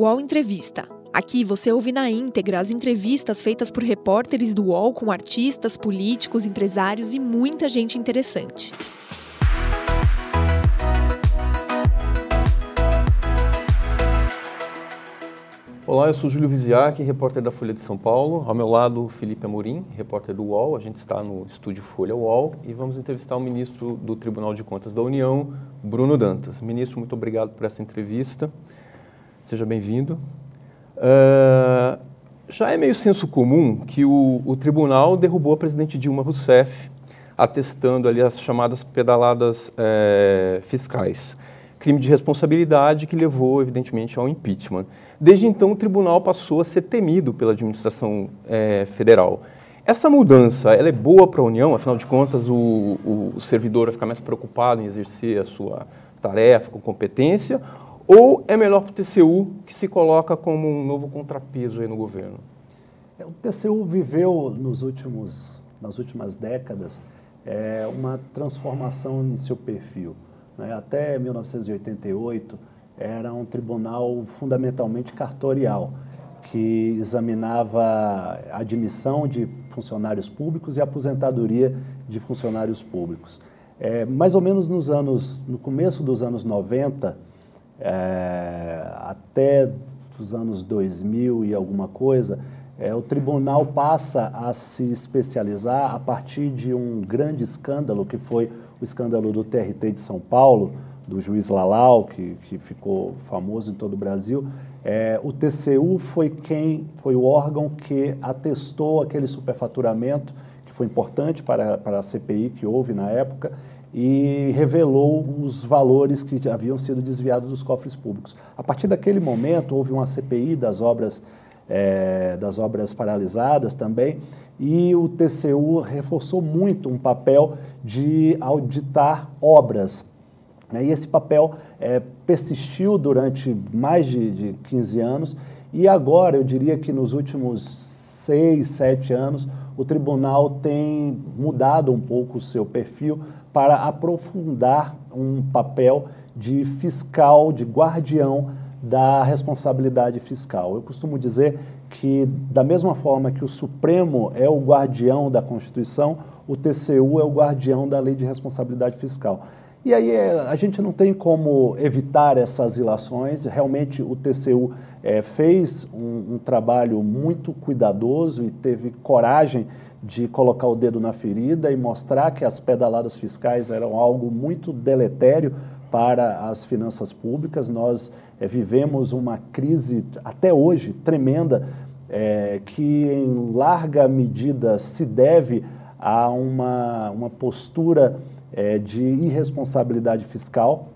UOL Entrevista. Aqui você ouve na íntegra as entrevistas feitas por repórteres do UOL com artistas, políticos, empresários e muita gente interessante. Olá, eu sou Júlio Viziac, repórter da Folha de São Paulo. Ao meu lado, Felipe Amorim, repórter do UOL. A gente está no estúdio Folha UOL e vamos entrevistar o ministro do Tribunal de Contas da União, Bruno Dantas. Ministro, muito obrigado por essa entrevista. Seja bem-vindo. Uh, já é meio senso comum que o, o, tribunal derrubou a presidente Dilma Rousseff, atestando ali as chamadas pedaladas é, fiscais crime de responsabilidade que levou, evidentemente, ao impeachment. Desde então, o tribunal passou a ser temido pela administração é, federal. Essa mudança, ela é boa para a União? Afinal de contas, o, o, servidor vai ficar mais preocupado em exercer a sua tarefa com competência? Ou é melhor para o TCU, que se coloca como um novo contrapeso aí no governo? É, o TCU viveu nos últimos, nas últimas décadas é, uma transformação em seu perfil. Né? Até 1988, era um tribunal fundamentalmente cartorial, que examinava a admissão de funcionários públicos e a aposentadoria de funcionários públicos. É, mais ou menos nos anos, no começo dos anos 90, é, até os anos 2000 e alguma coisa, é, o tribunal passa a se especializar a partir de um grande escândalo que foi o escândalo do TRT de São Paulo, do juiz Lalau, que, que ficou famoso em todo o Brasil, é, o TCU foi quem foi o órgão que atestou aquele superfaturamento que foi importante para, para a CPI que houve na época e revelou os valores que haviam sido desviados dos cofres públicos. A partir daquele momento houve uma CPI das obras é, das obras paralisadas também e o TCU reforçou muito um papel de auditar obras. Né? E esse papel é, persistiu durante mais de, de 15 anos e agora eu diria que nos últimos seis, sete anos o tribunal tem mudado um pouco o seu perfil para aprofundar um papel de fiscal, de guardião da responsabilidade fiscal. Eu costumo dizer que, da mesma forma que o Supremo é o guardião da Constituição, o TCU é o guardião da lei de responsabilidade fiscal. E aí é, a gente não tem como evitar essas ilações. Realmente o TCU é, fez um, um, trabalho muito cuidadoso e teve coragem de colocar o dedo na ferida e mostrar que as pedaladas fiscais eram algo muito deletério para as finanças públicas. Nós é, vivemos uma crise, até hoje, tremenda, é, que em larga medida se deve a uma, uma postura é, de irresponsabilidade fiscal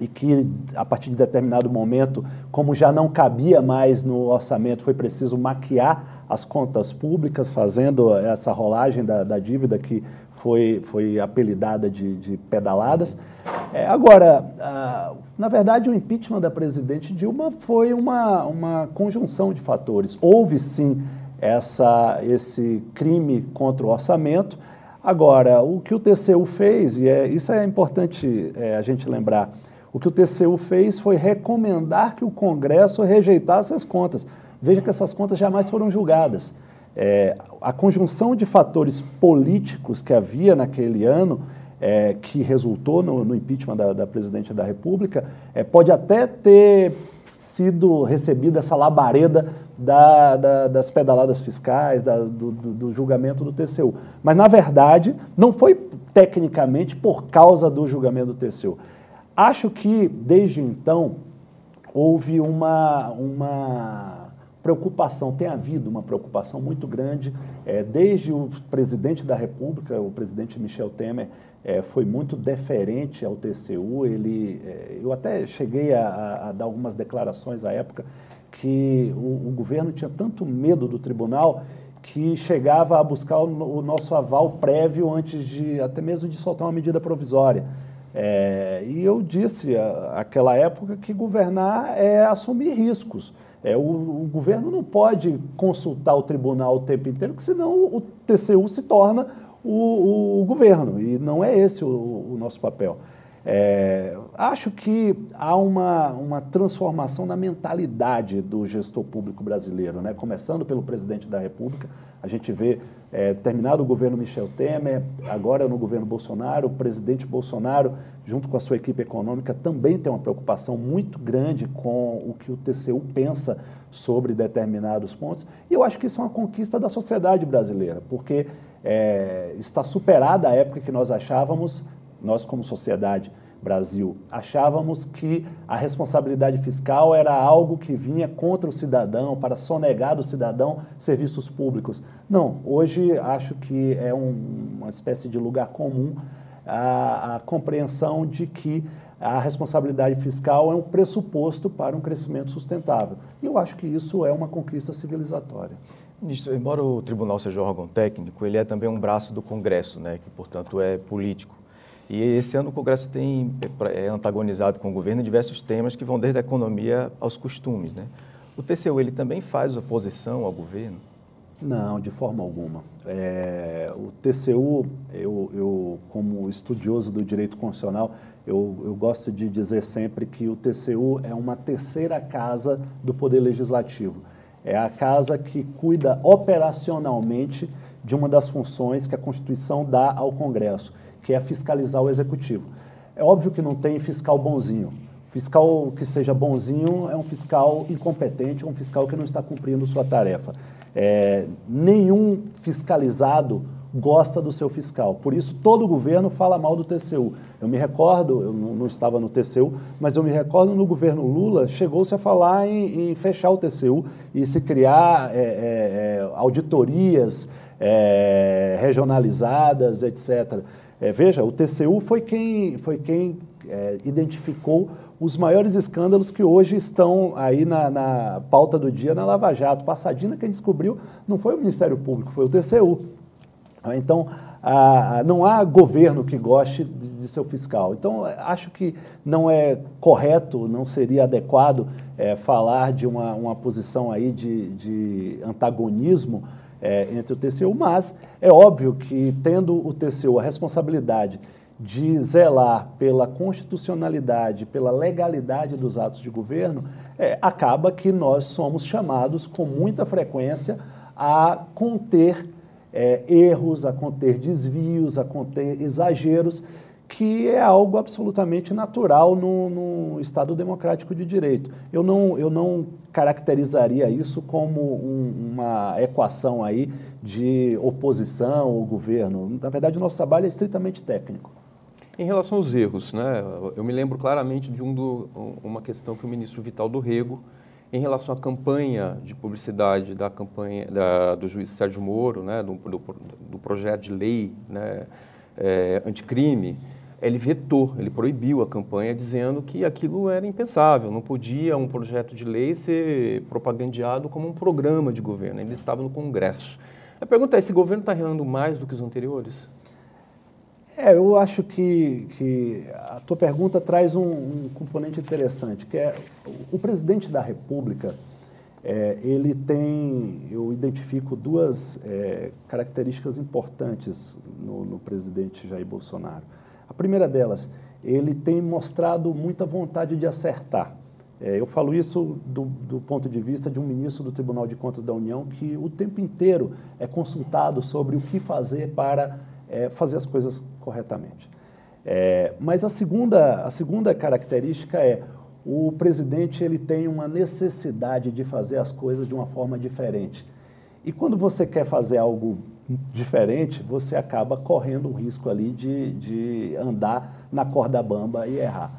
e que, a partir de determinado momento, como já não cabia mais no orçamento, foi preciso maquiar as contas públicas, fazendo essa rolagem da, da dívida que foi, foi apelidada de, de pedaladas. É, agora, ah, na verdade, o impeachment da presidente Dilma foi uma, uma conjunção de fatores. Houve sim essa, esse crime contra o orçamento. Agora, o que o TCU fez, e é, isso é importante é, a gente lembrar, o que o TCU fez foi recomendar que o Congresso rejeitasse as contas. Veja que essas contas jamais foram julgadas. É, a conjunção de fatores políticos que havia naquele ano, é, que resultou no, no impeachment da, da, presidente da República, é, pode até ter sido recebida essa labareda da, da, das pedaladas fiscais, do, do, do, julgamento do TCU. Mas, na verdade, não foi tecnicamente por causa do julgamento do TCU. Acho que, desde então, houve uma, uma preocupação, tem havido uma preocupação muito grande, é, desde o presidente da República, o presidente Michel Temer, é, foi muito deferente ao TCU. Ele, é, eu até cheguei a, a, dar algumas declarações à época que o, o, governo tinha tanto medo do tribunal que chegava a buscar o, o nosso aval prévio antes de até mesmo de soltar uma medida provisória. É, e eu disse naquela época que governar é assumir riscos. É, o, o, governo não pode consultar o tribunal o tempo inteiro, porque senão o TCU se torna o, o governo, e não é esse o, o nosso papel. É, acho que há uma, uma transformação na mentalidade do gestor público brasileiro, né? começando pelo presidente da República. A gente vê, é, terminado o governo Michel Temer, agora no governo Bolsonaro, o presidente Bolsonaro, junto com a sua equipe econômica, também tem uma preocupação muito grande com o que o TCU pensa sobre determinados pontos. E eu acho que isso é uma conquista da sociedade brasileira, porque é, está superada a época que nós achávamos nós como sociedade Brasil, achávamos que a responsabilidade fiscal era algo que vinha contra o cidadão, para sonegar do cidadão serviços públicos. Não, hoje acho que é um, uma espécie de lugar comum a, a compreensão de que a responsabilidade fiscal é um pressuposto para um crescimento sustentável. E eu acho que isso é uma conquista civilizatória. Ministro, embora o tribunal seja órgão técnico, ele é também um braço do Congresso, né, que, portanto, é político. E esse ano o Congresso tem é, antagonizado com o governo em diversos temas que vão desde a economia aos costumes. Né? O TCU ele também faz oposição ao governo? Não, de forma alguma. É, o TCU, eu, eu, como estudioso do direito constitucional, eu, eu gosto de dizer sempre que o TCU é uma terceira casa do Poder Legislativo. É a casa que cuida operacionalmente de uma das funções que a Constituição dá ao Congresso que é fiscalizar o executivo. É óbvio que não tem fiscal bonzinho. Fiscal que seja bonzinho é um fiscal incompetente, um fiscal que não está cumprindo sua tarefa. É, nenhum fiscalizado gosta do seu fiscal. Por isso, todo governo fala mal do TCU. Eu me recordo, eu não, estava no TCU, mas eu me recordo no governo Lula, chegou-se a falar em, em, fechar o TCU e se criar é, é, é auditorias é, regionalizadas, etc. É, veja, o TCU foi quem, foi quem é, identificou os maiores escândalos que hoje estão aí na, na, pauta do dia na Lava Jato. Passadina, quem descobriu não foi o Ministério Público, foi o TCU. Então, a, a, não há governo que goste de, de, seu fiscal. Então, acho que não é correto, não seria adequado é, falar de uma, uma posição aí de, de antagonismo é, entre o TCU, mas é óbvio que, tendo o TCU a responsabilidade de zelar pela constitucionalidade, pela legalidade dos atos de governo, é, acaba que nós somos chamados com muita frequência a conter é, erros, a conter desvios, a conter exageros que é algo absolutamente natural no, no, Estado democrático de direito. Eu não, eu não caracterizaria isso como um, uma equação aí de oposição ao governo. Na verdade, o nosso trabalho é estritamente técnico. Em relação aos erros, né, eu me lembro claramente de um do, uma questão que o ministro Vital do Rego, em relação à campanha de publicidade da campanha da, do juiz Sérgio Moro, né, do, do, do projeto de lei né, é, anticrime, ele vetou, ele proibiu a campanha, dizendo que aquilo era impensável, não podia um projeto de lei ser propagandeado como um programa de governo, ele estava no Congresso. A pergunta é, esse governo está errando mais do que os anteriores? É, eu acho que, que a tua pergunta traz um, um componente interessante, que é o presidente da República, é, ele tem, eu identifico duas é, características importantes no, no presidente Jair Bolsonaro. A primeira delas, ele tem mostrado muita vontade de acertar. É, eu falo isso do, do, ponto de vista de um ministro do Tribunal de Contas da União que o tempo inteiro é consultado sobre o que fazer para é, fazer as coisas corretamente. É, mas a segunda, a segunda característica é o presidente ele tem uma necessidade de fazer as coisas de uma forma diferente. E quando você quer fazer algo diferente, você acaba correndo o risco ali de, de andar na corda bamba e errar.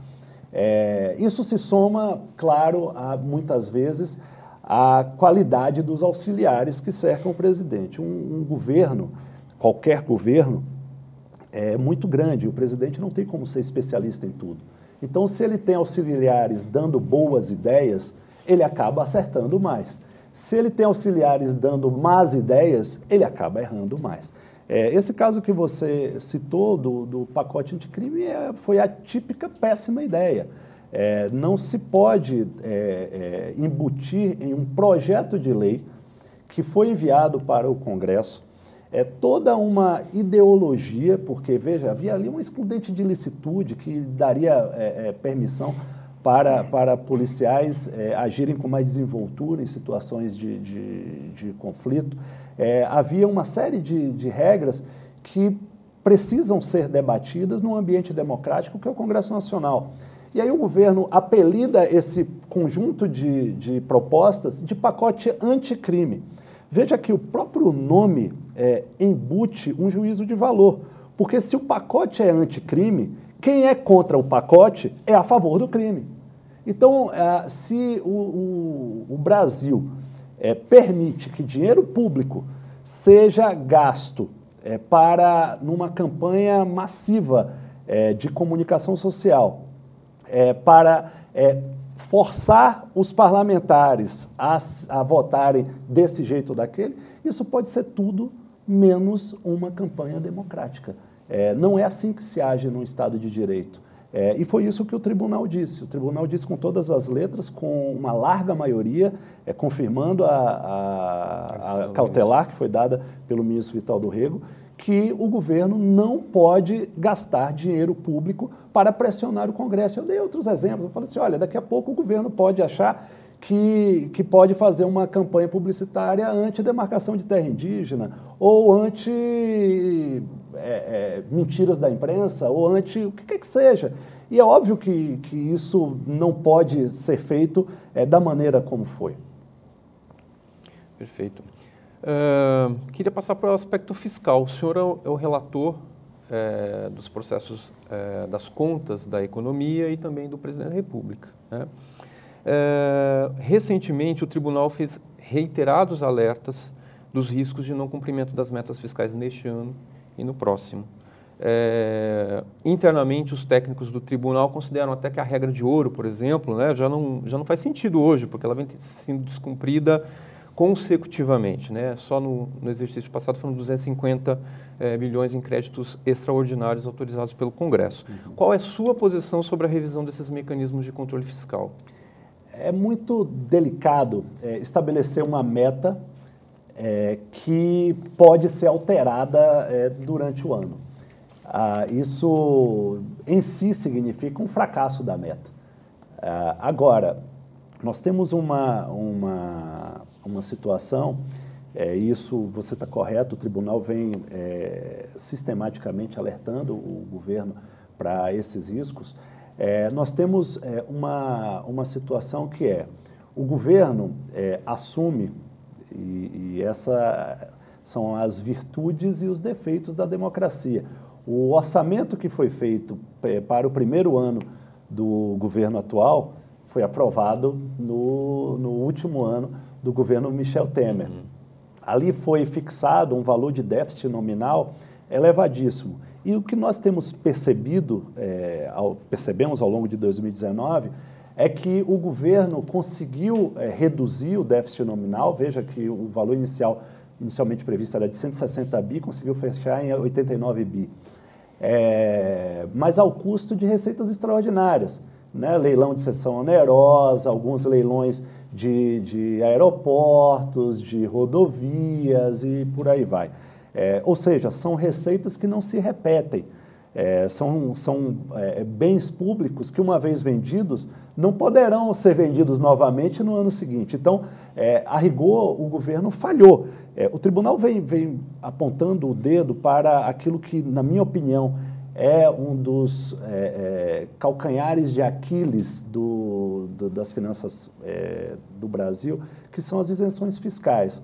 É, isso se soma, claro, a, muitas vezes à qualidade dos auxiliares que cercam o presidente. Um, um governo, qualquer governo, é muito grande. O presidente não tem como ser especialista em tudo. Então, se ele tem auxiliares dando boas ideias, ele acaba acertando mais. Se ele tem auxiliares dando más ideias, ele acaba errando mais. É, esse caso que você citou do, do pacote anticrime é, foi a típica péssima ideia. É, não se pode é, é embutir em um projeto de lei que foi enviado para o Congresso é toda uma ideologia, porque, veja, havia ali um excludente de licitude que daria é, é, permissão para, para policiais é, agirem com mais desenvoltura em situações de, de, de conflito. É, havia uma série de, de regras que precisam ser debatidas num ambiente democrático que é o Congresso Nacional. E aí o governo apelida esse conjunto de, de propostas de pacote anticrime. Veja que o próprio nome é, embute um juízo de valor, porque se o pacote é anticrime, quem é contra o pacote é a favor do crime. Então, é, se o, o, o Brasil é, permite que dinheiro público seja gasto é, para numa campanha massiva é, de comunicação social, é, para é, forçar os parlamentares a, a votarem desse jeito ou daquele, isso pode ser tudo menos uma campanha democrática. É, não é assim que se age num Estado de Direito. É, e foi isso que o tribunal disse. O tribunal disse com todas as letras, com uma larga maioria, é, confirmando a, a, a cautelar que foi dada pelo ministro Vital do Rego, que o governo não pode gastar dinheiro público para pressionar o Congresso. Eu dei outros exemplos. Eu falei assim: olha, daqui a pouco o governo pode achar que, que pode fazer uma campanha publicitária anti-demarcação de terra indígena, ou anti é, é, da imprensa, ou anti o que quer que seja. E é óbvio que, que isso não pode ser feito é, da maneira como foi. Perfeito. Queria passar para o aspecto fiscal. O senhor é o, é relator é, dos processos é, das contas da economia e também do presidente da República. Né? É, recentemente, o tribunal fez reiterados alertas dos riscos de não cumprimento das metas fiscais neste ano e no próximo. Internamente, os técnicos do tribunal consideram até que a regra de ouro, por exemplo, né, já, não, já não faz sentido hoje, porque ela vem sendo descumprida consecutivamente. Né? Só no, no exercício passado foram 250 é, milhões em créditos extraordinários autorizados pelo Congresso. Uhum. Qual é a sua posição sobre a revisão desses mecanismos de controle fiscal? É muito delicado é, estabelecer uma meta é, que pode ser alterada durante o ano. Ah, isso em si significa um fracasso da meta. Ah, agora, nós temos uma, uma, uma situação, é, isso você está correto, o tribunal vem é, sistematicamente alertando o governo para esses riscos. É, nós temos é, uma, uma situação que é, o governo é, assume, e, e essa são as virtudes e os defeitos da democracia. O orçamento que foi feito é, para o primeiro ano do governo atual foi aprovado no, no último ano do governo Michel Temer. Uhum. Ali foi fixado um valor de déficit nominal elevadíssimo. E o que nós temos percebido, é, ao, percebemos ao longo de 2019, é que o governo conseguiu é, reduzir o déficit nominal. Veja que o valor inicial, inicialmente previsto era de 160 bi, conseguiu fechar em 89 bi. É, mas ao custo de receitas extraordinárias né, leilão de sessão onerosa, alguns leilões de, de aeroportos, de rodovias e por aí vai. É, ou seja, são receitas que não se repetem. É, são são é, bens públicos que, uma vez vendidos, não poderão ser vendidos novamente no ano seguinte. Então, é, a rigor, o governo falhou. É, o tribunal vem, vem apontando o dedo para aquilo que, na minha opinião, é um dos é, é, calcanhares de Aquiles do, do, das finanças é, do Brasil, que são as isenções fiscais.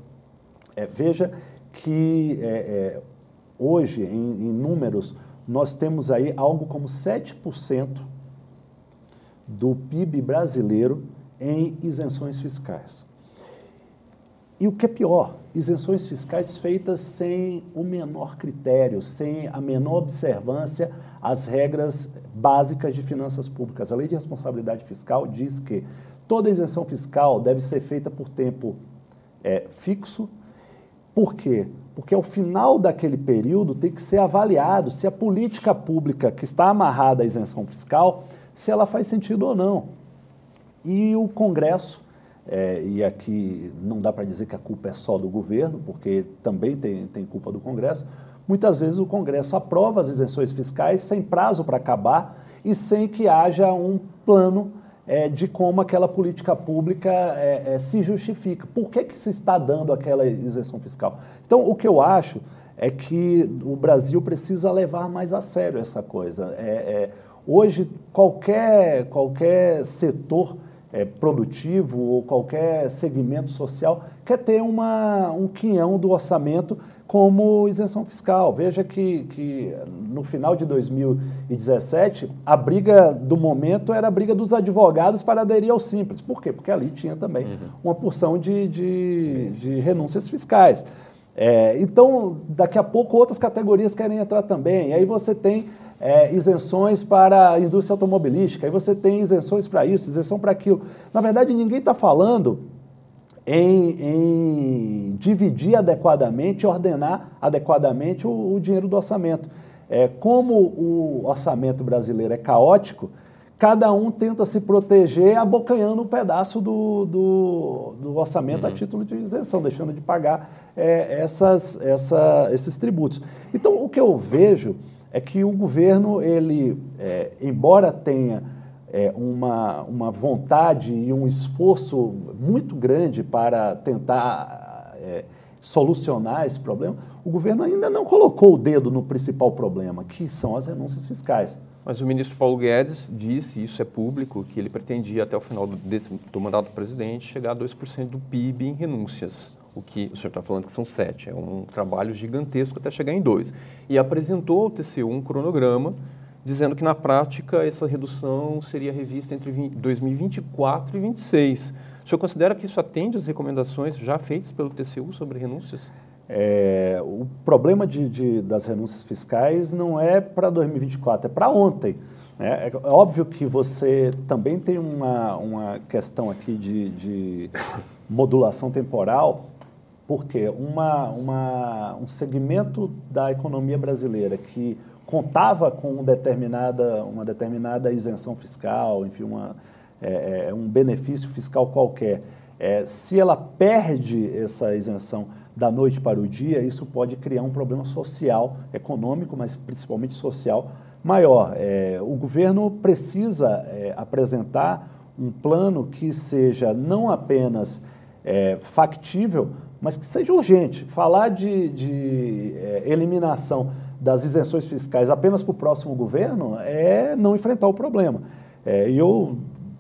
É, veja que é, é, hoje, em, em, números, nós temos aí algo como 7% do PIB brasileiro em isenções fiscais. E o que é pior, isenções fiscais feitas sem o menor critério, sem a menor observância às regras básicas de finanças públicas. A Lei de Responsabilidade Fiscal diz que toda isenção fiscal deve ser feita por tempo é, fixo. Por quê? Porque ao final daquele período tem que ser avaliado se a política pública que está amarrada à isenção fiscal, se ela faz sentido ou não. E o Congresso é, e aqui não dá para dizer que a culpa é só do governo, porque também tem, tem culpa do Congresso, muitas vezes o Congresso aprova as isenções fiscais sem prazo para acabar e sem que haja um plano é, de como aquela política pública é, é, se justifica. Por que, que se está dando aquela isenção fiscal? Então, o que eu acho é que o Brasil precisa levar mais a sério essa coisa. É, é, hoje, qualquer, qualquer setor é, produtivo ou qualquer segmento social quer ter uma, um quinhão do orçamento como isenção fiscal. Veja que, que no final de 2017, a briga do momento era a briga dos advogados para aderir ao Simples. Por quê? Porque ali tinha também uhum. uma porção de, de, de renúncias fiscais. É, então, daqui a pouco outras categorias querem entrar também. E aí você tem é, isenções para a indústria automobilística, aí você tem isenções para isso, isenção para aquilo. Na verdade, ninguém está falando em, em, dividir adequadamente, ordenar adequadamente o, o dinheiro do orçamento. É, como o orçamento brasileiro é caótico, cada um tenta se proteger abocanhando um pedaço do, do, do orçamento uhum. a título de isenção, deixando de pagar é, essas, essa, esses tributos. Então, o que eu vejo é que o governo, ele, é, embora tenha é, uma, uma vontade e um esforço muito grande para tentar é, solucionar esse problema, o governo ainda não colocou o dedo no principal problema, que são as renúncias fiscais. Mas o ministro Paulo Guedes disse, isso é público, que ele pretendia até o final desse, do mandato do presidente chegar a 2% do PIB em renúncias. O que o senhor está falando que são 7. É um trabalho gigantesco até chegar em 2. E apresentou ao TCU um cronograma dizendo que na prática essa redução seria revista entre 2024 e 2026. O senhor considera que isso atende às recomendações já feitas pelo TCU sobre renúncias? É, o problema de, de, das renúncias fiscais não é para 2024, é para ontem. Né? É, é, óbvio que você também tem uma, uma questão aqui de, de modulação temporal, porque uma, uma, um segmento da economia brasileira que contava com um determinada, uma determinada isenção fiscal, enfim, uma, é, é, um benefício fiscal qualquer, é, se ela perde essa isenção da noite para o dia, isso pode criar um problema social, econômico, mas principalmente social maior. É, o governo precisa é, apresentar um plano que seja não apenas é, factível, mas que seja urgente. Falar de, de é, eliminação das isenções fiscais apenas para o próximo governo é não enfrentar o problema. É, e eu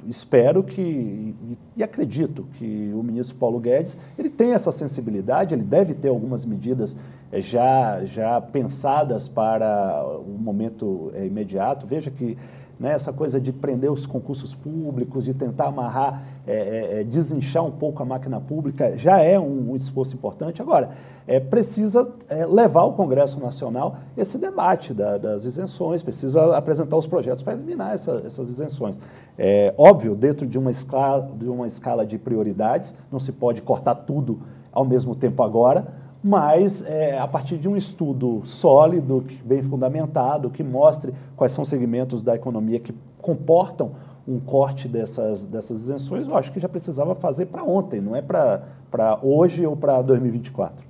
espero que e acredito que o ministro Paulo Guedes ele tem essa sensibilidade, ele deve ter algumas medidas é, já já pensadas para o momento é, imediato. Veja que né, essa coisa de prender os concursos públicos, de tentar amarrar, é, é, é, desinchar um pouco a máquina pública, já é um, um esforço importante. Agora, é, precisa é, levar ao Congresso Nacional esse debate da, das isenções, precisa apresentar os projetos para eliminar essa, essas isenções. É óbvio, dentro de uma, escala, de uma escala de prioridades, não se pode cortar tudo ao mesmo tempo agora, mas é, a partir de um estudo sólido, bem fundamentado, que mostre quais são os segmentos da economia que comportam um corte dessas, dessas isenções, eu acho que já precisava fazer para ontem, não é para hoje ou para 2024.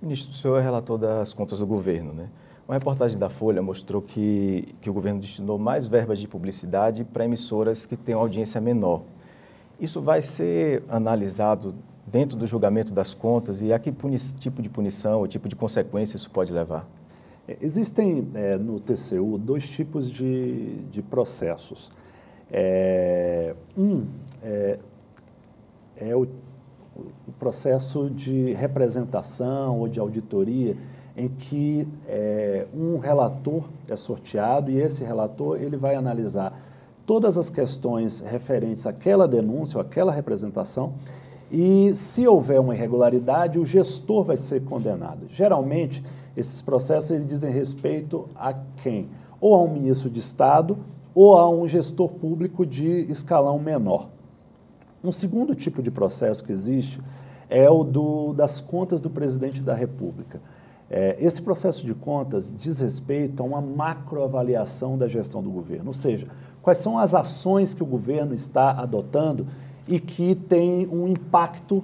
Ministro, o senhor é relator das contas do governo, né? Uma reportagem da Folha mostrou que, que o governo destinou mais verbas de publicidade para emissoras que têm audiência menor. Isso vai ser analisado dentro do julgamento das contas e a que tipo de punição ou tipo de consequência isso pode levar? É, existem é, no TCU dois tipos de, de processos. É, um é, é o, o, processo de representação ou de auditoria em que é, um relator é sorteado e esse relator ele vai analisar todas as questões referentes àquela denúncia ou àquela representação e se houver uma irregularidade, o gestor vai ser condenado. Geralmente, esses processos eles dizem respeito a quem? Ou a um ministro de Estado ou a um gestor público de escalão menor. Um segundo tipo de processo que existe é o do, das contas do presidente da República. É, esse processo de contas diz respeito a uma macroavaliação da gestão do governo, ou seja, quais são as ações que o governo está adotando e que tem um impacto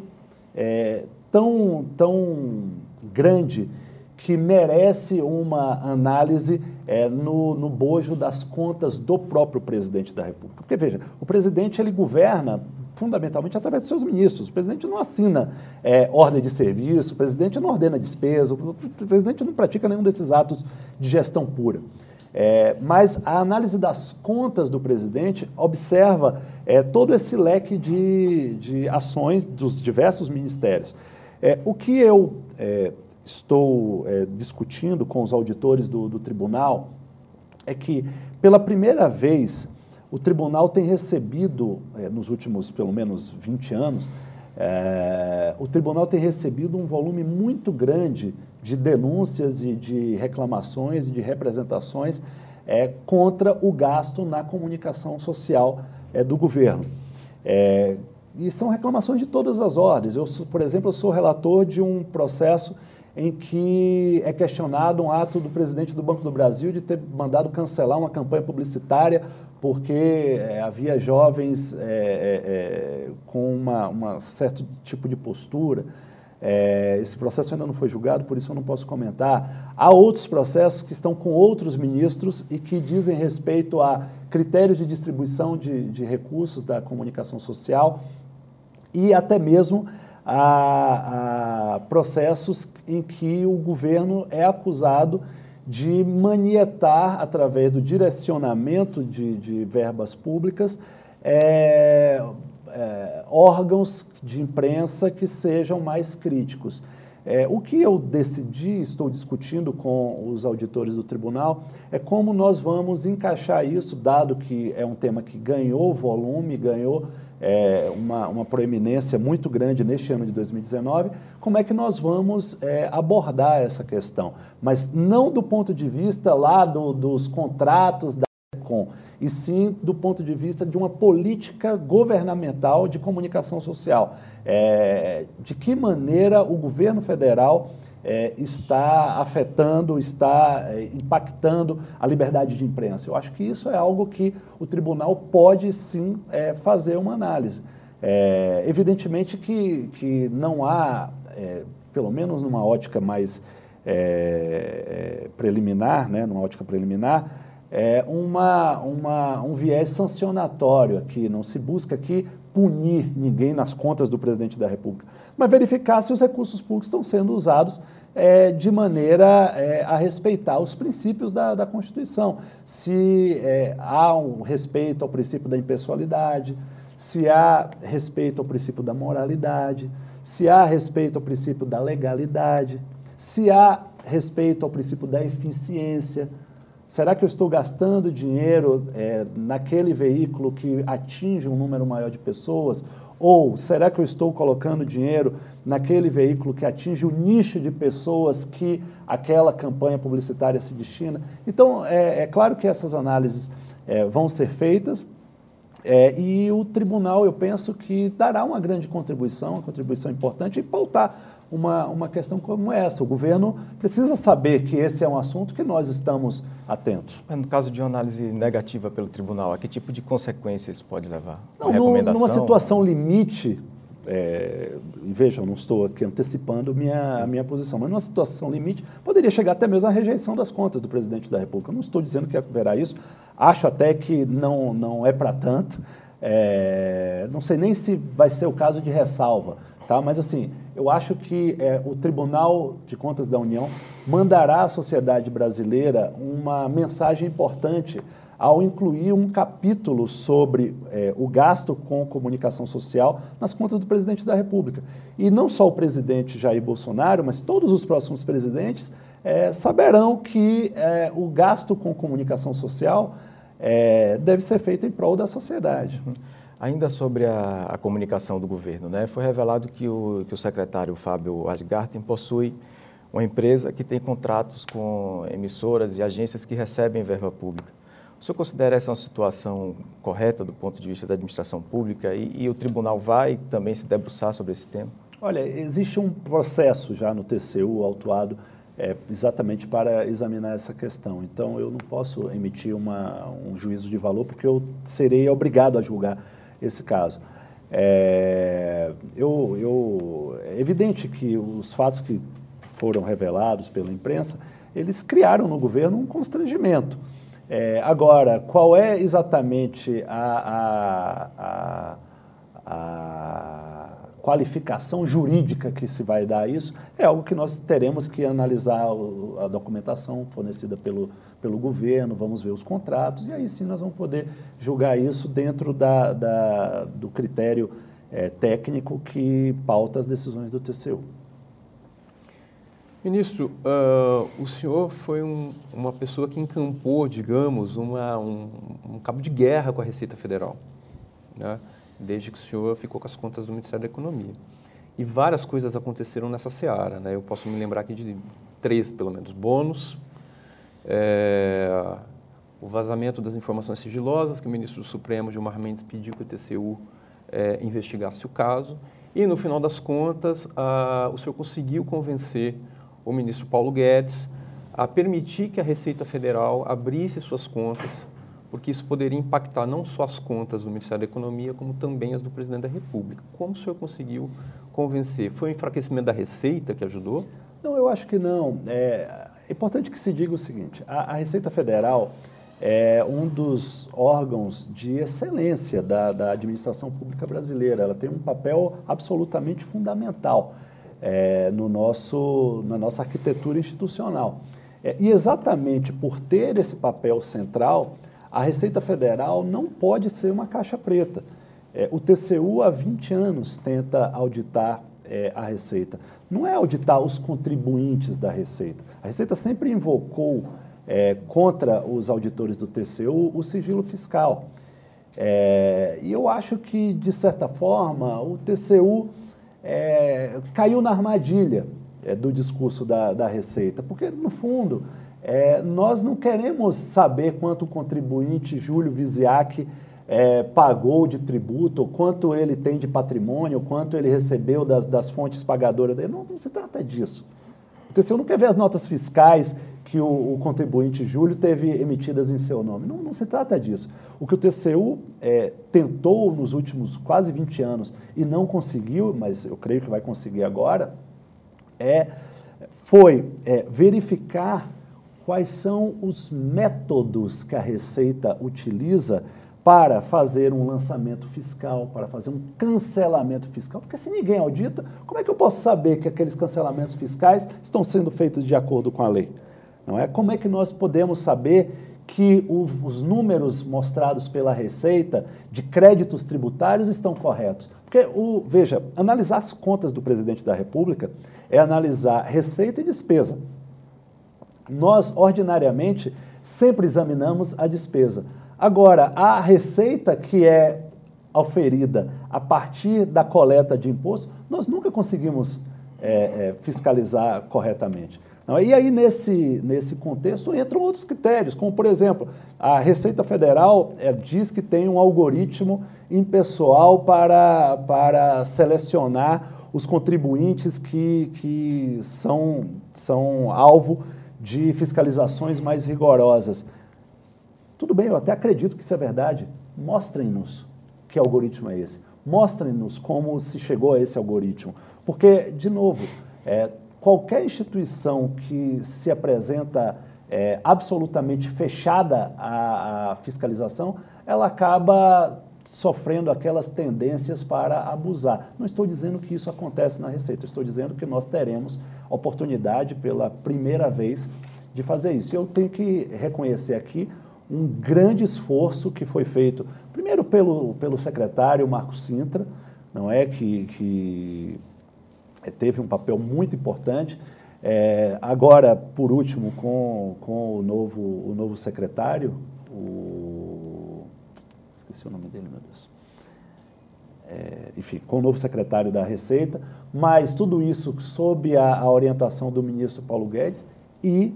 é, tão, tão grande que merece uma análise é, no, no bojo das contas do próprio presidente da República. Porque, veja, o presidente ele governa fundamentalmente através dos seus ministros. O presidente não assina é, ordem de serviço, o presidente não ordena despesa, o presidente não pratica nenhum desses atos de gestão pura. É, mas a análise das contas do presidente observa é, todo esse leque de, de ações dos diversos ministérios. É, o que eu é, estou é, discutindo com os auditores do, do tribunal é que, pela primeira vez, o tribunal tem recebido, é, nos últimos pelo menos 20 anos, o tribunal tem recebido um volume muito grande de denúncias e de reclamações e de representações é, contra o gasto na comunicação social é, do governo. É, e são reclamações de todas as ordens. Eu, por exemplo, eu sou relator de um processo em que é questionado um ato do presidente do Banco do Brasil de ter mandado cancelar uma campanha publicitária porque é, havia jovens é, é, com uma, uma, certo tipo de postura. Esse processo ainda não foi julgado, por isso eu não posso comentar. Há outros processos que estão com outros ministros e que dizem respeito a critérios de distribuição de, de recursos da comunicação social e até mesmo a, a processos em que o governo é acusado de manietar, através do direcionamento de, de verbas públicas, é, é, órgãos de imprensa que sejam mais críticos. É, o que eu decidi, estou discutindo com os auditores do tribunal, é como nós vamos encaixar isso, dado que é um tema que ganhou volume, ganhou é, uma, uma proeminência muito grande neste ano de 2019, como é que nós vamos é, abordar essa questão? Mas não do ponto de vista lá do, dos contratos da com e sim do ponto de vista de uma política governamental de comunicação social. É, de que maneira o governo federal é, está afetando, está é, impactando a liberdade de imprensa. Eu acho que isso é algo que o tribunal pode sim é, fazer uma análise. É, evidentemente que, que não há, pelo menos numa ótica mais preliminar, né, numa ótica preliminar, é uma, uma, um viés sancionatório aqui. Não se busca aqui punir ninguém nas contas do presidente da República mas verificar se os recursos públicos estão sendo usados é, de maneira é, a respeitar os princípios da, da Constituição. Se é, há um respeito ao princípio da impessoalidade, se há respeito ao princípio da moralidade, se há respeito ao princípio da legalidade, se há respeito ao princípio da eficiência. Será que eu estou gastando dinheiro é, naquele veículo que atinge um número maior de pessoas? Ou será que eu estou colocando dinheiro naquele veículo que atinge o nicho de pessoas que aquela campanha publicitária se destina? Então, é, é claro que essas análises é, vão ser feitas é, e o tribunal, eu penso que dará uma grande contribuição, uma contribuição importante e pautar uma, uma questão como essa. O governo precisa saber que esse é um assunto que nós estamos atentos. No caso de uma análise negativa pelo tribunal, a que tipo de consequências isso pode levar? Não, numa situação limite, é, vejam, não estou aqui antecipando minha, a minha posição, mas numa situação limite, poderia chegar até mesmo à rejeição das contas do presidente da República. Eu não estou dizendo que haverá isso, acho até que não, não é para tanto. É, não sei nem se vai ser o caso de ressalva, tá? mas assim, eu acho que é, o Tribunal de Contas da União mandará à sociedade brasileira uma mensagem importante ao incluir um capítulo sobre é, o gasto com comunicação social nas contas do presidente da República. E não só o presidente Jair Bolsonaro, mas todos os próximos presidentes é, saberão que é, o gasto com comunicação social é, deve ser feito em prol da sociedade. Ainda sobre a, a, comunicação do governo, né, foi revelado que o, que o secretário Fábio Asgarten possui uma empresa que tem contratos com emissoras e agências que recebem verba pública. O senhor considera essa uma situação correta do ponto de vista da administração pública e, e o tribunal vai também se debruçar sobre esse tema? Olha, existe um processo já no TCU autuado é, exatamente para examinar essa questão. Então, eu não posso emitir uma, um juízo de valor porque eu serei obrigado a julgar esse caso. É, eu, eu, é evidente que os fatos que foram revelados pela imprensa, eles criaram no governo um constrangimento. É, agora, qual é exatamente a, a, a, a, qualificação jurídica que se vai dar a isso? É algo que nós teremos que analisar a documentação fornecida pelo, pelo governo, vamos ver os contratos, e aí sim nós vamos poder julgar isso dentro da, da do critério é, técnico que pauta as decisões do TCU. Ministro, uh, o senhor foi um, uma pessoa que encampou, digamos, uma, um, um, cabo de guerra com a Receita Federal, né? Desde que o senhor ficou com as contas do Ministério da Economia. E várias coisas aconteceram nessa seara. Né? Eu posso me lembrar aqui de três, pelo menos. Bônus, é, o vazamento das informações sigilosas, que o ministro do Supremo, Gilmar Mendes, pediu que o TCU é, investigasse o caso. E, no final das contas, a, o senhor conseguiu convencer o ministro Paulo Guedes a permitir que a Receita Federal abrisse suas contas, porque isso poderia impactar não só as contas do Ministério da Economia, como também as do presidente da República. Como o senhor conseguiu convencer? Foi o enfraquecimento da Receita que ajudou? Não, eu acho que não. É, é importante que se diga o seguinte: a, a Receita Federal é um dos órgãos de excelência da, da administração pública brasileira. Ela tem um papel absolutamente fundamental é, no nosso, na nossa arquitetura institucional. É, e exatamente por ter esse papel central, a Receita Federal não pode ser uma caixa preta. É, o TCU há 20 anos tenta auditar é, a Receita. Não é auditar os contribuintes da Receita. A Receita sempre invocou é, contra os auditores do TCU o sigilo fiscal. É, e eu acho que, de certa forma, o TCU é, caiu na armadilha é, do discurso da, da Receita, porque, no fundo, é, nós não queremos saber quanto o contribuinte Júlio Viziac é, pagou de tributo, quanto ele tem de patrimônio, quanto ele recebeu das, das fontes pagadoras dele. Não, não se trata disso. O TCU não quer ver as notas fiscais que o, o, contribuinte Júlio teve emitidas em seu nome. Não, não se trata disso. O que o TCU é, tentou nos últimos quase 20 anos e não conseguiu, mas eu creio que vai conseguir agora, é, foi é, verificar quais são os métodos que a Receita utiliza para fazer um lançamento fiscal, para fazer um cancelamento fiscal. Porque se ninguém audita, como é que eu posso saber que aqueles cancelamentos fiscais estão sendo feitos de acordo com a lei? Não é? Como é que nós podemos saber que os números mostrados pela Receita de créditos tributários estão corretos? Porque, o, veja, analisar as contas do presidente da República é analisar receita e despesa. Nós, ordinariamente, sempre examinamos a despesa. Agora, a receita que é oferida a partir da coleta de imposto, nós nunca conseguimos é, é, fiscalizar corretamente. E aí, nesse, nesse contexto, entram outros critérios, como, por exemplo, a Receita Federal é, diz que tem um algoritmo impessoal para, para selecionar os contribuintes que, que são, são alvo de fiscalizações mais rigorosas. Tudo bem, eu até acredito que isso é verdade. Mostrem-nos que algoritmo é esse. Mostrem-nos como se chegou a esse algoritmo. Porque, de novo, é, qualquer instituição que se apresenta é, absolutamente fechada à, à, fiscalização, ela acaba sofrendo aquelas tendências para abusar. Não estou dizendo que isso acontece na Receita, estou dizendo que nós teremos oportunidade pela primeira vez de fazer isso. Eu tenho que reconhecer aqui um grande esforço que foi feito, primeiro pelo, pelo secretário Marcos Sintra, não é que, que é, teve um papel muito importante. É, agora, por último, com, com o, novo, o novo secretário, o, esqueci o nome dele, meu Deus. É, enfim, com o novo secretário da Receita, mas tudo isso sob a, a orientação do ministro Paulo Guedes e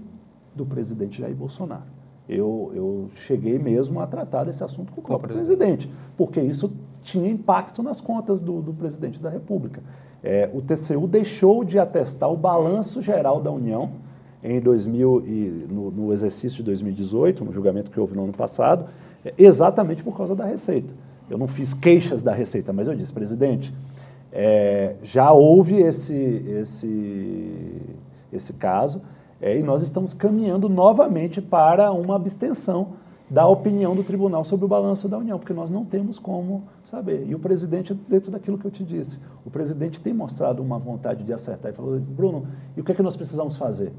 do presidente Jair Bolsonaro. Eu, eu cheguei mesmo a tratar desse assunto com o próprio presidente, porque isso tinha impacto nas contas do, do presidente da República. É, o TCU deixou de atestar o balanço geral da União em 2000 e no, no, exercício de 2018, no julgamento que houve no ano passado, é, exatamente por causa da Receita. Eu não fiz queixas da Receita, mas eu disse, presidente, é, já houve esse, esse, esse caso é, e nós estamos caminhando novamente para uma abstenção da opinião do tribunal sobre o balanço da União, porque nós não temos como saber. E o presidente, dentro daquilo que eu te disse, o presidente tem mostrado uma vontade de acertar e falou, Bruno, e o que é que nós precisamos fazer?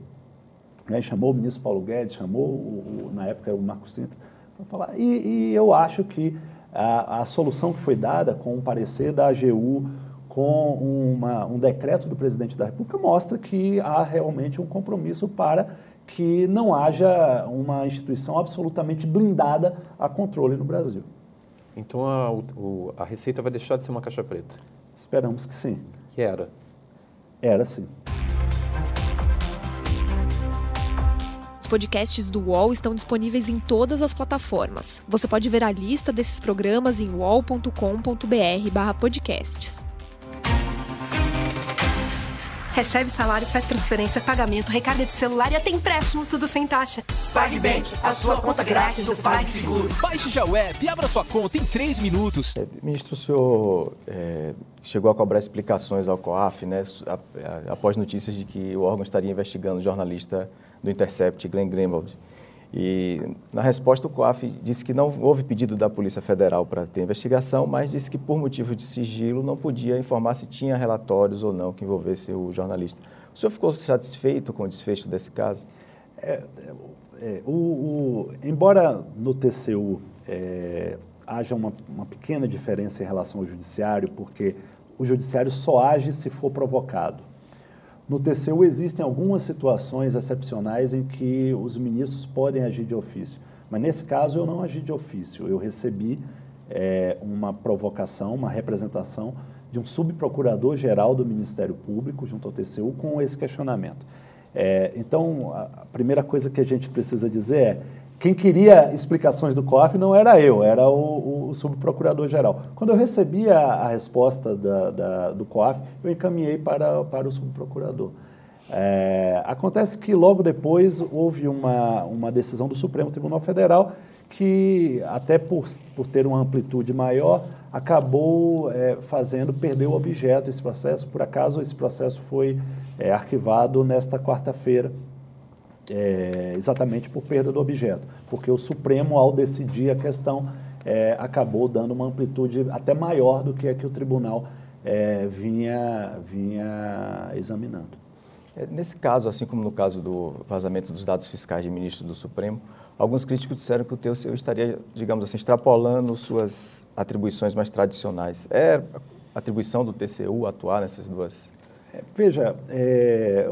Né, chamou o ministro Paulo Guedes, chamou, o, o, na época, o Marco Sintra, para falar. E, e, eu acho que a, a, solução que foi dada com o um parecer da AGU, com uma, um decreto do presidente da República, mostra que há realmente um compromisso para que não haja uma instituição absolutamente blindada a controle no Brasil. Então a, o, a Receita vai deixar de ser uma caixa preta? Esperamos que sim. Que era? Era sim. Os podcasts do UOL estão disponíveis em todas as plataformas. Você pode ver a lista desses programas em uol.com.br/podcasts. Recebe salário, faz transferência, pagamento, recarga de celular e até empréstimo, tudo sem taxa. PagBank, a sua conta grátis do PagSeguro. Baixe já o app e abra sua conta em 3 minutos. É, ministro, o senhor é, chegou a cobrar explicações ao COAF, né, após notícias de que o órgão estaria investigando o jornalista do Intercept, Glenn Greenwald. E na resposta o COAF disse que não houve pedido da Polícia Federal para ter investigação, mas disse que por motivo de sigilo não podia informar se tinha relatórios ou não que envolvesse o jornalista. O senhor ficou satisfeito com o desfecho desse caso? É, é, o, o, embora no TCU é, haja uma, uma pequena diferença em relação ao judiciário, porque o judiciário só age se for provocado. No TCU existem algumas situações excepcionais em que os ministros podem agir de ofício, mas nesse caso eu não agi de ofício. Eu recebi é, uma provocação, uma representação de um subprocurador-geral do Ministério Público junto ao TCU com esse questionamento. É, então, a primeira coisa que a gente precisa dizer é quem queria explicações do COF não era eu, era o, o subprocurador-geral. Quando eu recebi a, a resposta da, da, do COF, eu encaminhei para, para o subprocurador. É, acontece que logo depois houve uma, uma decisão do Supremo Tribunal Federal que, até por, por ter uma amplitude maior, acabou é, fazendo perder o objeto esse processo. Por acaso, esse processo foi é, arquivado nesta quarta-feira é, exatamente por perda do objeto, porque o Supremo, ao decidir a questão, é, acabou dando uma amplitude até maior do que a que o tribunal é, vinha, vinha examinando. É, nesse caso, assim como no caso do vazamento dos dados fiscais de ministro do Supremo, alguns críticos disseram que o TCU estaria, digamos assim, extrapolando suas atribuições mais tradicionais. É atribuição do TCU atuar nessas duas? É, veja, é,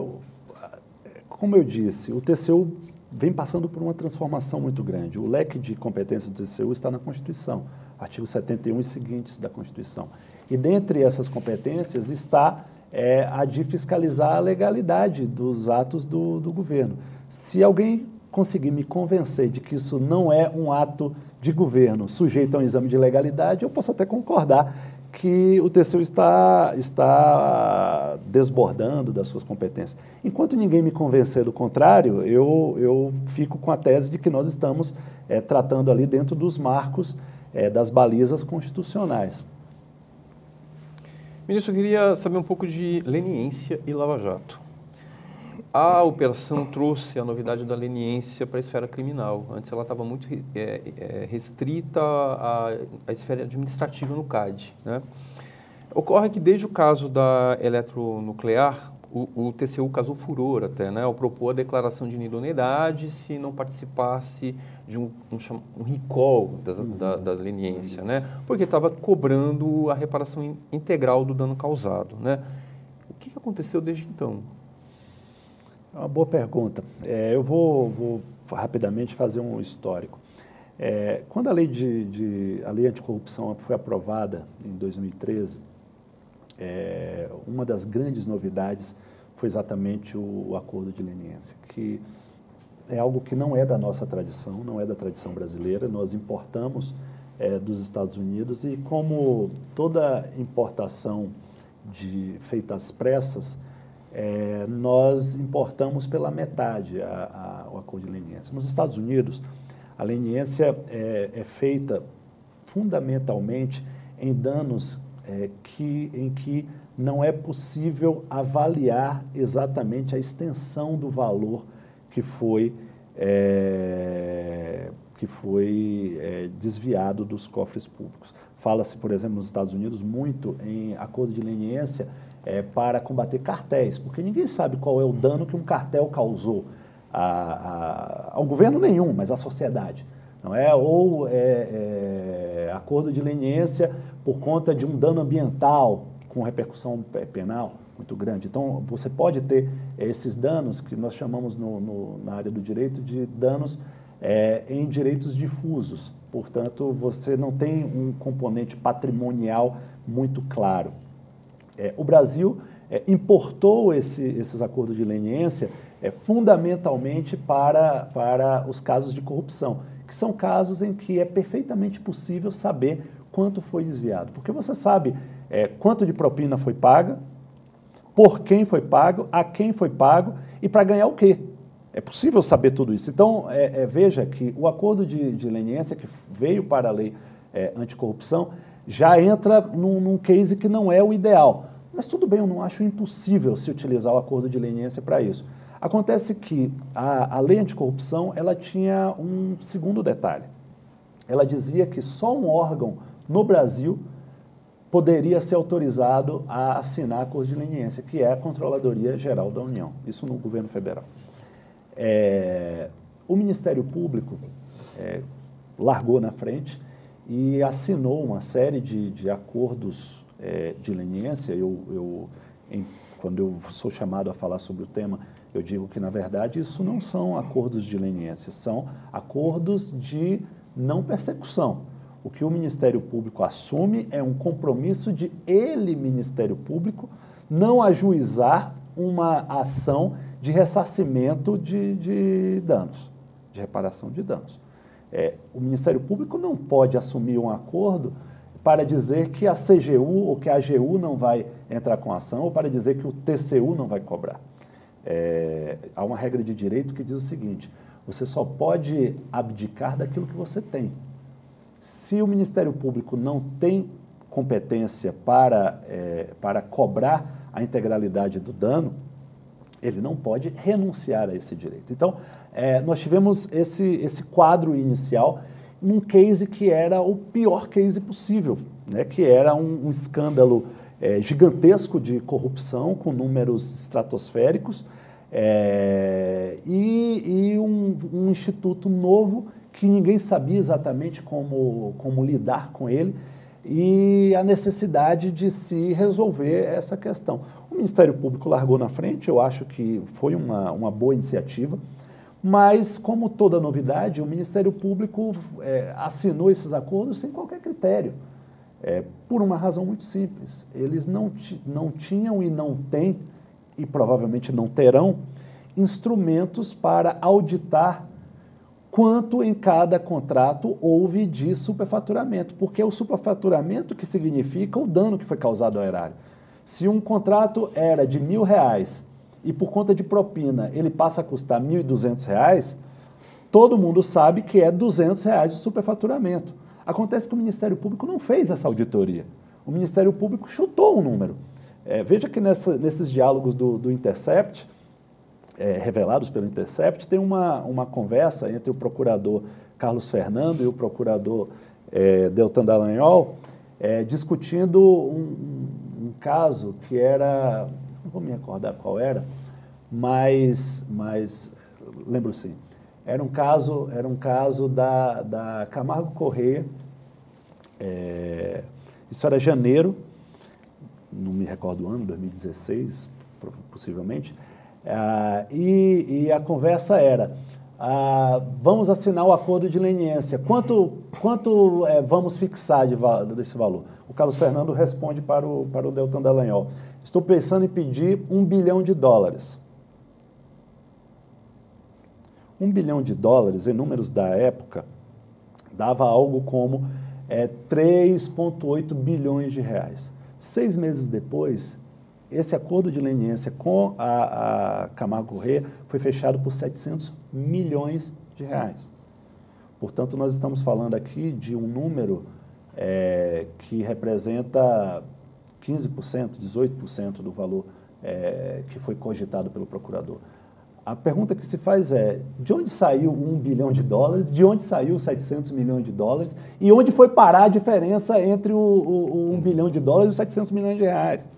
como eu disse, o TCU vem passando por uma transformação muito grande. O leque de competências do TCU está na Constituição, artigo 71 e seguintes da Constituição. E dentre essas competências está é, a de fiscalizar a legalidade dos atos do, do governo. Se alguém conseguir me convencer de que isso não é um ato de governo sujeito a um exame de legalidade, eu posso até concordar que o TCU está, está desbordando das suas competências. Enquanto ninguém me convencer do contrário, eu, eu fico com a tese de que nós estamos é, tratando ali dentro dos marcos é, das balizas constitucionais. Ministro, eu queria saber um pouco de leniência e lava-jato. A operação trouxe a novidade da leniência para a esfera criminal. Antes ela estava muito é, é, restrita à, à, esfera administrativa no CAD. Né? Ocorre que desde o caso da eletronuclear, o, o TCU casou furor até, né? ao propor a declaração de inidoneidade se não participasse de um, um, um recall da, uhum. da, da leniência, né? porque estava cobrando a reparação integral do dano causado. Né? O que aconteceu desde então? É uma boa pergunta. É, eu vou, vou, rapidamente fazer um histórico. É, quando a lei, de, de, a lei anticorrupção foi aprovada em 2013, é, uma das grandes novidades foi exatamente o, o, acordo de leniência, que é algo que não é da nossa tradição, não é da tradição brasileira. Nós importamos é, dos Estados Unidos e como toda importação de feita às pressas, é, nós importamos pela metade a, a, o acordo de leniência. Nos Estados Unidos, a leniência é, é feita fundamentalmente em danos é, que, em que não é possível avaliar exatamente a extensão do valor que foi, é, que foi é, desviado dos cofres públicos. Fala-se, por exemplo, nos Estados Unidos muito em acordo de leniência é, para combater cartéis, porque ninguém sabe qual é o dano que um cartel causou a, a, ao governo nenhum, mas à sociedade. Não é? Ou é, é, acordo de leniência por conta de um dano ambiental com repercussão penal muito grande. Então, você pode ter esses danos que nós chamamos no, no, na área do direito de danos é, em direitos difusos. Portanto, você não tem um componente patrimonial muito claro. É, o Brasil é, importou esse, esses acordos de leniência é, fundamentalmente para, para os casos de corrupção, que são casos em que é perfeitamente possível saber quanto foi desviado. Porque você sabe é, quanto de propina foi paga, por quem foi pago, a quem foi pago e para ganhar o quê. É possível saber tudo isso. Então, é, é, veja que o acordo de, de leniência que veio para a lei é, anticorrupção já entra num, num, case que não é o ideal. Mas tudo bem, eu não acho impossível se utilizar o acordo de leniência para isso. Acontece que a, a lei anticorrupção ela tinha um segundo detalhe. Ela dizia que só um órgão no Brasil poderia ser autorizado a assinar acordo de leniência, que é a Controladoria Geral da União, isso no governo federal. É, o Ministério Público é, largou na frente e assinou uma série de, de acordos é, de leniência. Eu, eu em, quando eu sou chamado a falar sobre o tema, eu digo que, na verdade, isso não são acordos de leniência, são acordos de não persecução. O que o Ministério Público assume é um compromisso de ele, Ministério Público, não ajuizar uma ação de ressarcimento de, de danos, de reparação de danos. É, o Ministério Público não pode assumir um acordo para dizer que a CGU ou que a AGU não vai entrar com ação ou para dizer que o TCU não vai cobrar. É, há uma regra de direito que diz o seguinte: você só pode abdicar daquilo que você tem. Se o Ministério Público não tem competência para, é, para cobrar a integralidade do dano, ele não pode renunciar a esse direito. Então, é, nós tivemos esse, esse quadro inicial num case que era o pior case possível, né, que era um, um escândalo é, gigantesco de corrupção com números estratosféricos é, e, e um, um, instituto novo que ninguém sabia exatamente como, como lidar com ele e a necessidade de se resolver essa questão. O Ministério Público largou na frente, eu acho que foi uma, uma boa iniciativa, mas, como toda novidade, o Ministério Público é, assinou esses acordos sem qualquer critério, é, por uma razão muito simples. Eles não, não tinham e não têm, e provavelmente não terão, instrumentos para auditar quanto em cada contrato houve de superfaturamento, porque é o superfaturamento que significa o dano que foi causado ao erário. Se um contrato era de mil reais e por conta de propina ele passa a custar duzentos reais, todo mundo sabe que é duzentos reais de superfaturamento. Acontece que o Ministério Público não fez essa auditoria. O Ministério Público chutou um número. É, veja que nessa, nesses diálogos do, do Intercept, é, revelados pelo Intercept, tem uma, uma conversa entre o procurador Carlos Fernando e o procurador é, Deltan Dallagnol, é, discutindo um, um, caso que era, não vou me recordar qual era, mas, mas lembro sim, era um caso, era um caso da, da Camargo Corrêa, é, isso era janeiro, não me recordo o ano, 2016, possivelmente, ah, e, e, a conversa era: ah, vamos assinar o acordo de leniência. Quanto, quanto é, vamos fixar de, desse valor? O Carlos Fernando responde para o, para o Deltan Dallagnol: Estou pensando em pedir um bilhão de dólares. Um bilhão de dólares, em números da época, dava algo como é, 3,8 bilhões de reais. Seis meses depois, esse acordo de leniência com a, a Camargo Corrêa foi fechado por 700 milhões de reais. Portanto, nós estamos falando aqui de um número é, que representa 15%, 18% do valor é, que foi cogitado pelo procurador. A pergunta que se faz é: de onde saiu um bilhão de dólares? De onde saiu 700 milhões de dólares? E onde foi parar a diferença entre o, o, o 1 bilhão de dólares e os 700 milhões de reais?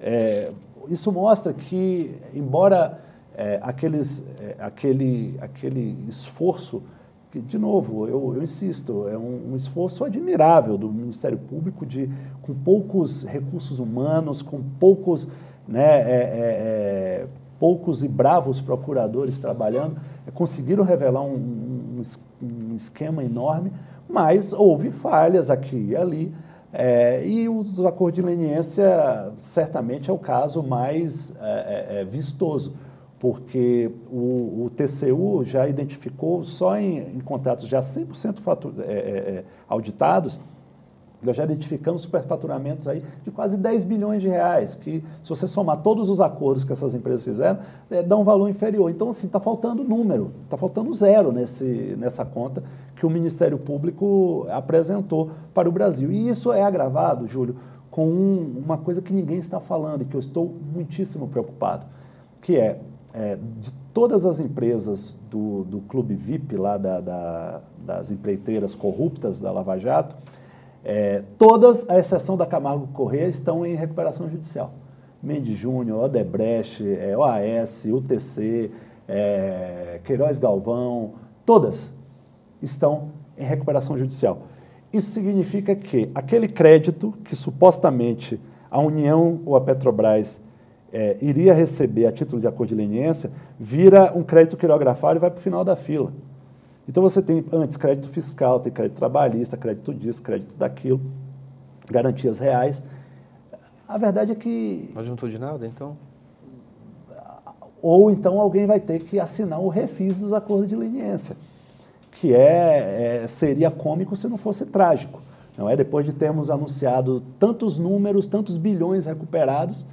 É, isso mostra que, embora é, aqueles, é, aquele, aquele esforço, que, de novo, eu, eu insisto, é um, um, esforço admirável do Ministério Público, de, com poucos recursos humanos, com poucos. Né, é, é, é, poucos e bravos procuradores trabalhando, conseguiram revelar um, um, um esquema enorme, mas houve falhas aqui e ali. É, e o acordo de leniência certamente é o caso mais é, é, é, vistoso, porque o, o, TCU já identificou só em, em contratos já 100% fatur, é, é, auditados, nós já identificamos superfaturamentos aí de quase 10 bilhões de reais, que se você somar todos os acordos que essas empresas fizeram, é, dá um valor inferior. Então, assim, está faltando número, está faltando zero nesse, nessa conta que o Ministério Público apresentou para o Brasil. E isso é agravado, Júlio, com um, uma coisa que ninguém está falando e que eu estou muitíssimo preocupado, que é, é de todas as empresas do, do Clube VIP, lá da, da, das empreiteiras corruptas da Lava Jato, é, todas, à exceção da Camargo Corrêa, estão em recuperação judicial. Mendes Júnior, Odebrecht, é, OAS, UTC, é, Queiroz Galvão, todas estão em recuperação judicial. Isso significa que aquele crédito que supostamente a União ou a Petrobras é, iria receber a título de acordo de leniência, vira um crédito quirografário e vai para o final da fila. Então você tem antes crédito fiscal, tem crédito trabalhista, crédito disso, crédito daquilo, garantias reais. A verdade é que. Não adiantou de nada, então? Ou então alguém vai ter que assinar o refis dos acordos de leniência, que é, é, seria cômico se não fosse trágico. Não é? Depois de termos anunciado tantos números, tantos bilhões recuperados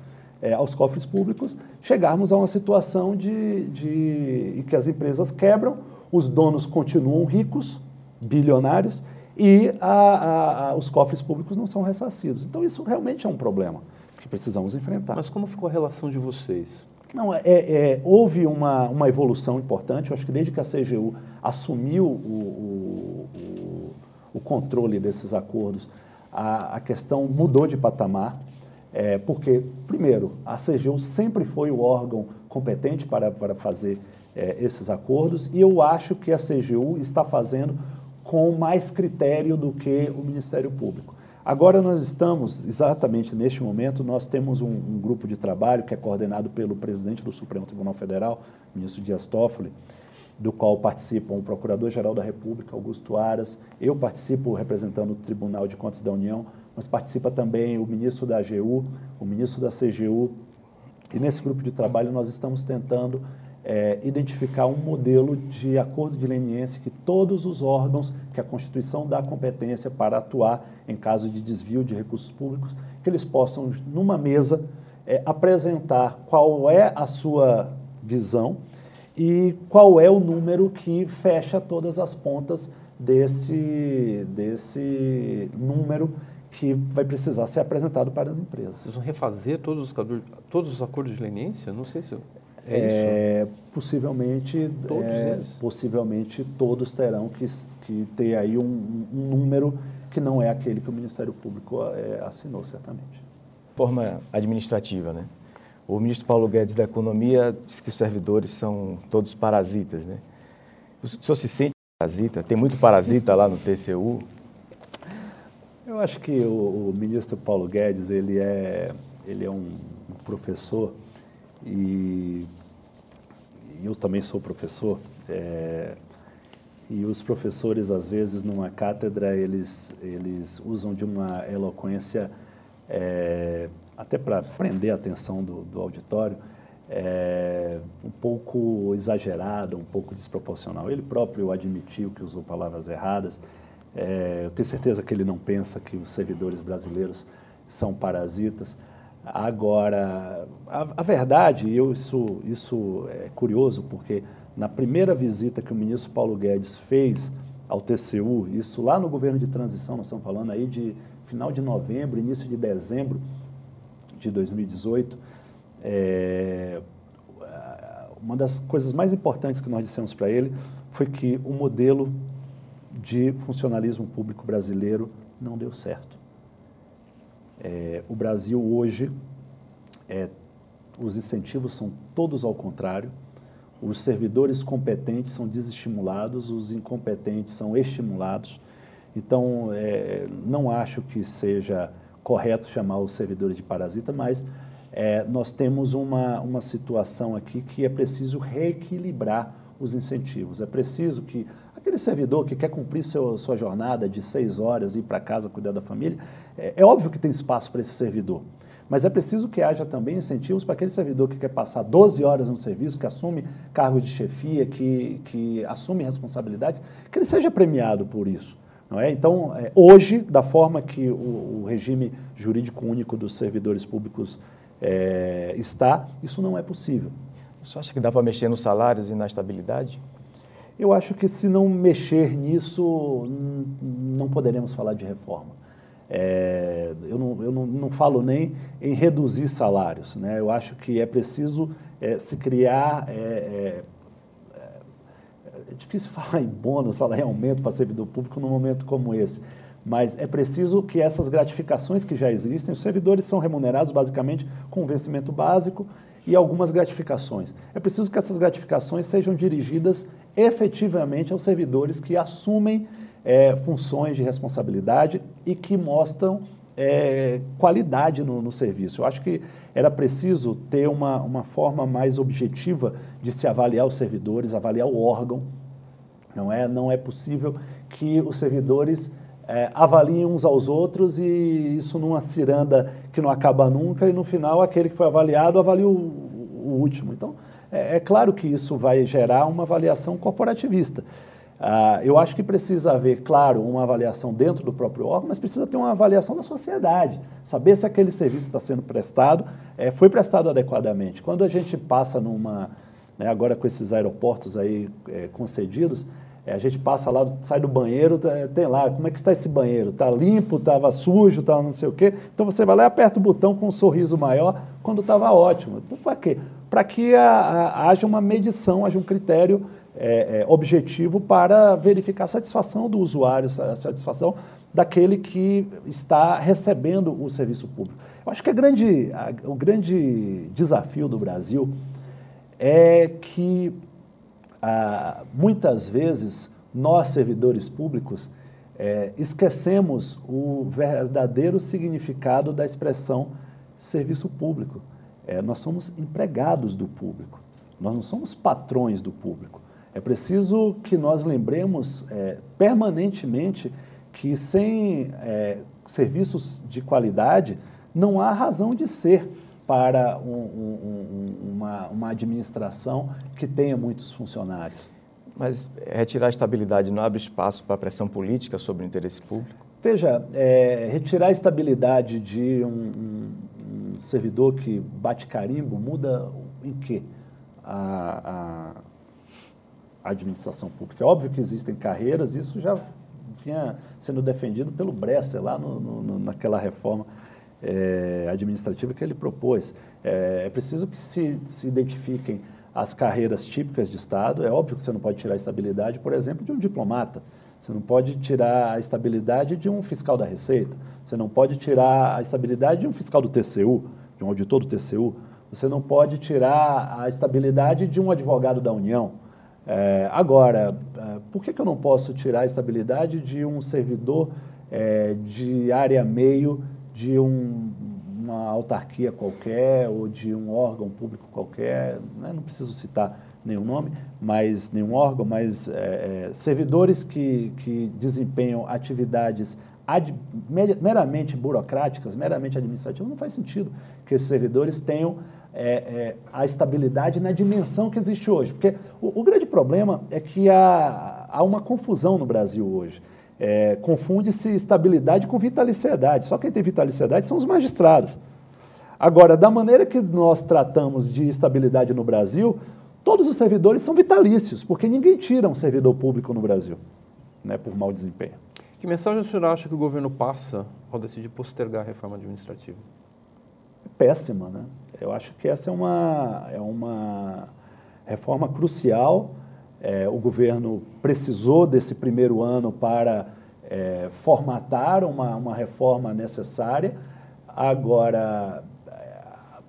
é, aos cofres públicos, chegarmos a uma situação de, de, em que as empresas quebram os donos continuam ricos, bilionários, e a, a, a, os cofres públicos não são ressarcidos. Então, isso realmente é um problema que precisamos enfrentar. Mas como ficou a relação de vocês? Não, é, é, houve uma, uma evolução importante. Eu acho que desde que a CGU assumiu o, o, o, o controle desses acordos, a, a, questão mudou de patamar. É, porque, primeiro, a CGU sempre foi o órgão competente para, para fazer é, esses acordos e eu acho que a CGU está fazendo com mais critério do que o Ministério Público. Agora nós estamos, exatamente neste momento, nós temos um, um grupo de trabalho que é coordenado pelo presidente do Supremo Tribunal Federal, ministro Dias Toffoli, do qual participam o Procurador-Geral da República, Augusto Aras, eu participo representando o Tribunal de Contas da União, mas participa também o ministro da AGU, o ministro da CGU, e nesse grupo de trabalho nós estamos tentando é, identificar um modelo de acordo de leniência que todos os órgãos que a Constituição dá competência para atuar em caso de desvio de recursos públicos, que eles possam, numa mesa, é, apresentar qual é a sua visão e qual é o número que fecha todas as pontas desse, desse número que vai precisar ser apresentado para as empresas. Vocês vão refazer todos os, todos os acordos de leniência? Não sei se... Eu... É, é possivelmente, todos é, possivelmente todos terão que, que ter aí um, um, número que não é aquele que o Ministério Público é, assinou, certamente. Forma administrativa, né? O ministro Paulo Guedes da Economia disse que os servidores são todos parasitas, né? O senhor se sente parasita? Tem muito parasita lá no TCU? Eu acho que o, o ministro Paulo Guedes, ele é, ele é um professor e eu também sou professor, é, e os professores, às vezes, numa cátedra, eles, eles usam de uma eloquência, é, até para prender a atenção do, do auditório, é, um pouco exagerada, um pouco desproporcional. Ele próprio admitiu que usou palavras erradas. É, eu tenho certeza que ele não pensa que os servidores brasileiros são parasitas. Agora, a, a verdade, eu, isso, isso é curioso, porque na primeira visita que o ministro Paulo Guedes fez ao TCU, isso lá no governo de transição, nós estamos falando aí de final de novembro, início de dezembro de 2018, é, uma das coisas mais importantes que nós dissemos para ele foi que o modelo de funcionalismo público brasileiro não deu certo. É, o Brasil hoje, é, os incentivos são todos ao contrário, os servidores competentes são desestimulados, os incompetentes são estimulados. Então, é, não acho que seja correto chamar os servidores de parasita, mas é, nós temos uma, uma situação aqui que é preciso reequilibrar os incentivos. É preciso que aquele servidor que quer cumprir seu, sua jornada de seis horas, ir para casa cuidar da família, é, é óbvio que tem espaço para esse servidor. Mas é preciso que haja também incentivos para aquele servidor que quer passar 12 horas no serviço, que assume cargo de chefia, que, que assume responsabilidades, que ele seja premiado por isso. Não é? Então, é, hoje, da forma que o, o, regime jurídico único dos servidores públicos é, está, isso não é possível. Você acha que dá para mexer nos salários e na estabilidade? Eu acho que se não mexer nisso, não poderemos falar de reforma. É, eu não, eu não, não, falo nem em reduzir salários. Né? Eu acho que é preciso é, se criar. É, é, é, difícil falar em bônus, falar em aumento para servidor público num momento como esse. Mas é preciso que essas gratificações que já existem, os servidores são remunerados basicamente com vencimento básico e algumas gratificações. É preciso que essas gratificações sejam dirigidas efetivamente aos servidores que assumem é, funções de responsabilidade e que mostram é, qualidade no, no, serviço. Eu acho que era preciso ter uma, uma forma mais objetiva de se avaliar os servidores, avaliar o órgão. Não é, não é possível que os servidores é, avaliem uns aos outros e isso numa ciranda que não acaba nunca e no final aquele que foi avaliado avalia o, o último. Então, é, é claro que isso vai gerar uma avaliação corporativista. Uh, eu acho que precisa haver, claro, uma avaliação dentro do próprio órgão, mas precisa ter uma avaliação da sociedade, saber se aquele serviço está sendo prestado, é, foi prestado adequadamente. Quando a gente passa numa, né, agora com esses aeroportos aí é, concedidos, é, a gente passa lá, sai do banheiro, tem lá, como é que está esse banheiro? Está limpo, estava sujo, estava não sei o quê. Então você vai lá e aperta o botão com um sorriso maior quando estava ótimo. Para quê? Para que a, a, haja uma medição, haja um critério é, é, objetivo para verificar a satisfação do usuário, a satisfação daquele que está recebendo o serviço público. Eu acho que a grande, a, o grande desafio do Brasil é que ah, muitas vezes nós, servidores públicos, é, esquecemos o verdadeiro significado da expressão serviço público. É, nós somos empregados do público, nós não somos patrões do público. É preciso que nós lembremos é, permanentemente que sem é, serviços de qualidade não há razão de ser para um, um, uma, uma administração que tenha muitos funcionários. Mas retirar a estabilidade não abre espaço para pressão política sobre o interesse público? Veja, é, retirar a estabilidade de um, um, um, servidor que bate carimbo muda em quê? A, a, administração pública. É óbvio que existem carreiras, isso já vinha sendo defendido pelo Bresser lá no, no, naquela reforma é, administrativa que ele propôs. É, é preciso que se, se identifiquem as carreiras típicas de Estado. É óbvio que você não pode tirar a estabilidade, por exemplo, de um diplomata. Você não pode tirar a estabilidade de um fiscal da Receita. Você não pode tirar a estabilidade de um fiscal do TCU, de um auditor do TCU. Você não pode tirar a estabilidade de um advogado da União. É, agora, é, por que, que eu não posso tirar a estabilidade de um servidor é, de área meio de um, uma autarquia qualquer ou de um órgão público qualquer? Né? Não preciso citar nenhum nome, mas nenhum órgão, mas é, é servidores que, que desempenham atividades ad, meramente burocráticas, meramente administrativas, não faz sentido que esses servidores tenham é, é, a estabilidade na dimensão que existe hoje. Porque o, o grande problema é que há, há, uma confusão no Brasil hoje. É, Confunde-se estabilidade com vitaliciedade. Só quem tem vitaliciedade são os magistrados. Agora, da maneira que nós tratamos de estabilidade no Brasil, todos os servidores são vitalícios, porque ninguém tira um servidor público no Brasil. né, por mau desempenho. Que mensagem o senhor acha que o governo passa ao decidir postergar a reforma administrativa? Péssima, né? Eu acho que essa é uma, é uma reforma crucial. É, o governo precisou desse primeiro ano para é, formatar uma, uma reforma necessária. Agora,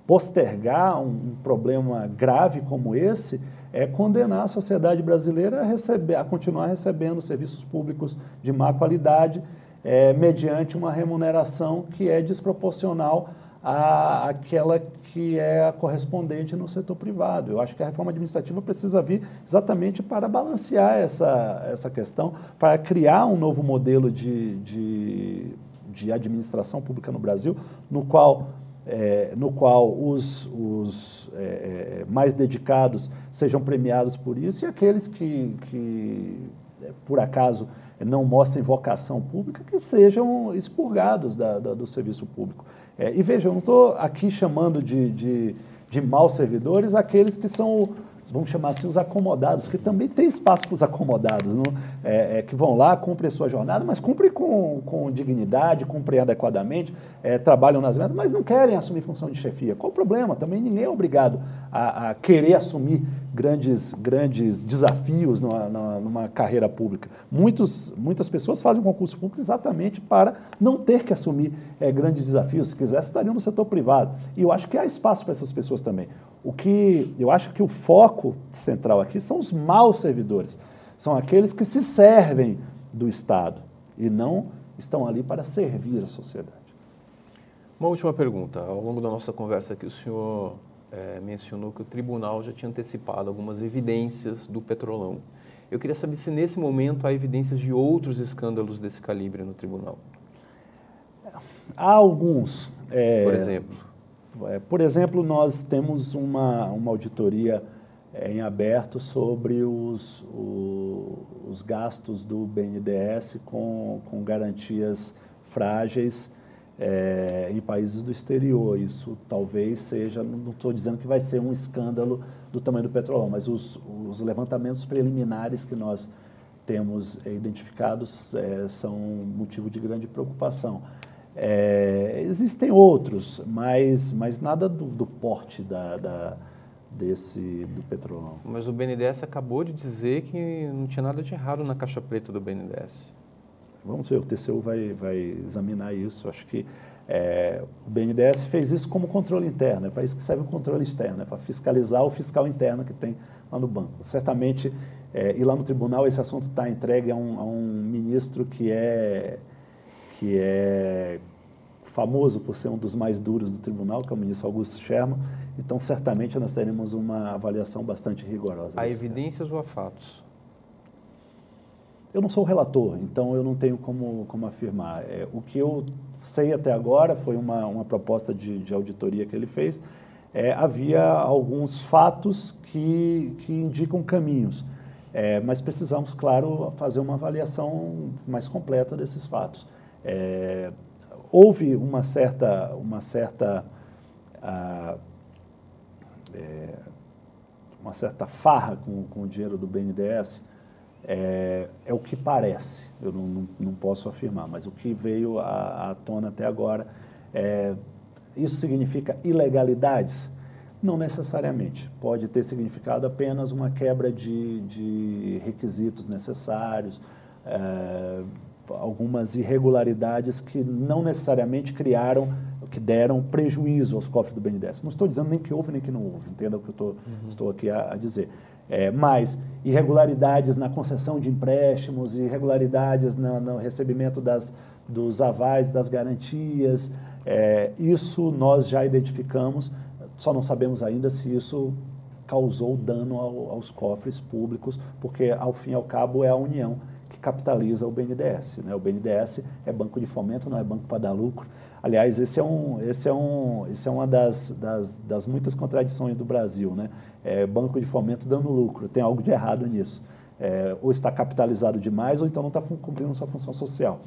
postergar um, problema grave como esse é condenar a sociedade brasileira a, receber, a continuar recebendo serviços públicos de má qualidade, é, mediante uma remuneração que é desproporcional à, àquela que é a correspondente no setor privado. Eu acho que a reforma administrativa precisa vir exatamente para balancear essa, essa questão, para criar um novo modelo de, de, de administração pública no Brasil, no qual é, no qual os, os é, é, mais dedicados sejam premiados por isso e aqueles que, que por acaso, não mostrem vocação pública, que sejam expurgados da, da, do serviço público. É, e veja, eu não estou aqui chamando de, de, de maus servidores aqueles que são vamos chamar assim, os acomodados, que também tem espaço para os acomodados, não? É, é, que vão lá, cumprem a sua jornada, mas cumprem com, com dignidade, cumprem adequadamente, é, trabalham nas metas, mas não querem assumir função de chefia. Qual o problema? Também ninguém é obrigado a, a querer assumir grandes, grandes desafios numa, numa, carreira pública. Muitos, muitas pessoas fazem um concurso público exatamente para não ter que assumir é, grandes desafios. Se quisesse, estariam no setor privado. E eu acho que há espaço para essas pessoas também. O que eu acho que o foco central aqui são os maus servidores. São aqueles que se servem do Estado e não estão ali para servir a sociedade. Uma última pergunta. Ao longo da nossa conversa aqui, o senhor é, mencionou que o tribunal já tinha antecipado algumas evidências do petrolão. Eu queria saber se nesse momento há evidências de outros escândalos desse calibre no tribunal. Há alguns. É, por exemplo? É, por exemplo, nós temos uma, uma auditoria em aberto sobre os, o, os gastos do BNDES com, com garantias frágeis é, em países do exterior. Isso talvez seja, não estou dizendo que vai ser um escândalo do tamanho do petrolão, mas os, os levantamentos preliminares que nós temos identificados é, são motivo de grande preocupação. É, existem outros, mas, mas nada do, do porte da, da, desse do petrolão. Mas o BNDES acabou de dizer que não tinha nada de errado na caixa preta do BNDES. Vamos ver, o TCU vai, vai examinar isso. Acho que é, o BNDES fez isso como controle interno, é para isso que serve o controle externo, é para fiscalizar o fiscal interno que tem lá no banco. Certamente, é, e lá no tribunal esse assunto está entregue a um, a um, ministro que é, que é famoso por ser um dos mais duros do tribunal, que é o ministro Augusto Sherman. Então, certamente nós teremos uma avaliação bastante rigorosa. Há evidências ou há fatos? Eu não sou relator, então eu não tenho como, como afirmar. É, o que eu sei até agora foi uma, uma proposta de, de auditoria que ele fez. É, havia alguns fatos que, que indicam caminhos, é, mas precisamos, claro, fazer uma avaliação mais completa desses fatos. É, houve uma certa, uma certa, ah, é, uma certa farra com, com o dinheiro do BNDES, é, é o que parece, eu não, não, não, posso afirmar, mas o que veio à, à tona até agora, é, isso significa ilegalidades? Não necessariamente. Pode ter significado apenas uma quebra de, de requisitos necessários, é, algumas irregularidades que não necessariamente criaram, que deram prejuízo aos cofres do BNDES. Não estou dizendo nem que houve nem que não houve, entenda o que eu estou, uhum. estou aqui a, a dizer é, mas irregularidades na concessão de empréstimos, irregularidades no, no recebimento das, dos avais, das garantias, é, isso nós já identificamos, só não sabemos ainda se isso causou dano ao, aos cofres públicos, porque ao fim e ao cabo é a União que capitaliza o BNDES. Né? O BNDES é banco de fomento, não é banco para dar lucro. Aliás, esse é, um, esse é, um, esse é uma das, das, das muitas contradições do Brasil. Né? É, banco de fomento dando lucro, tem algo de errado nisso. É, ou está capitalizado demais, ou então não está cumprindo sua função social.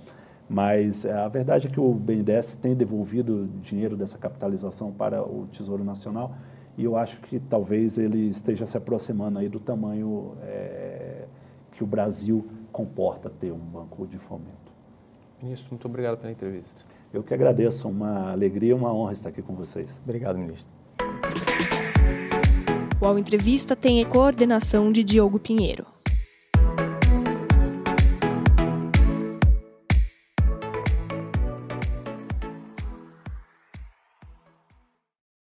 Mas é, a verdade é que o BNDES tem devolvido dinheiro dessa capitalização para o Tesouro Nacional e eu acho que talvez ele esteja se aproximando aí do tamanho é, que o Brasil comporta ter um banco de fomento. Ministro, muito obrigado pela entrevista. Eu que agradeço, uma alegria e uma honra estar aqui com vocês. Obrigado, ministro. O Entrevista tem a coordenação de Diogo Pinheiro.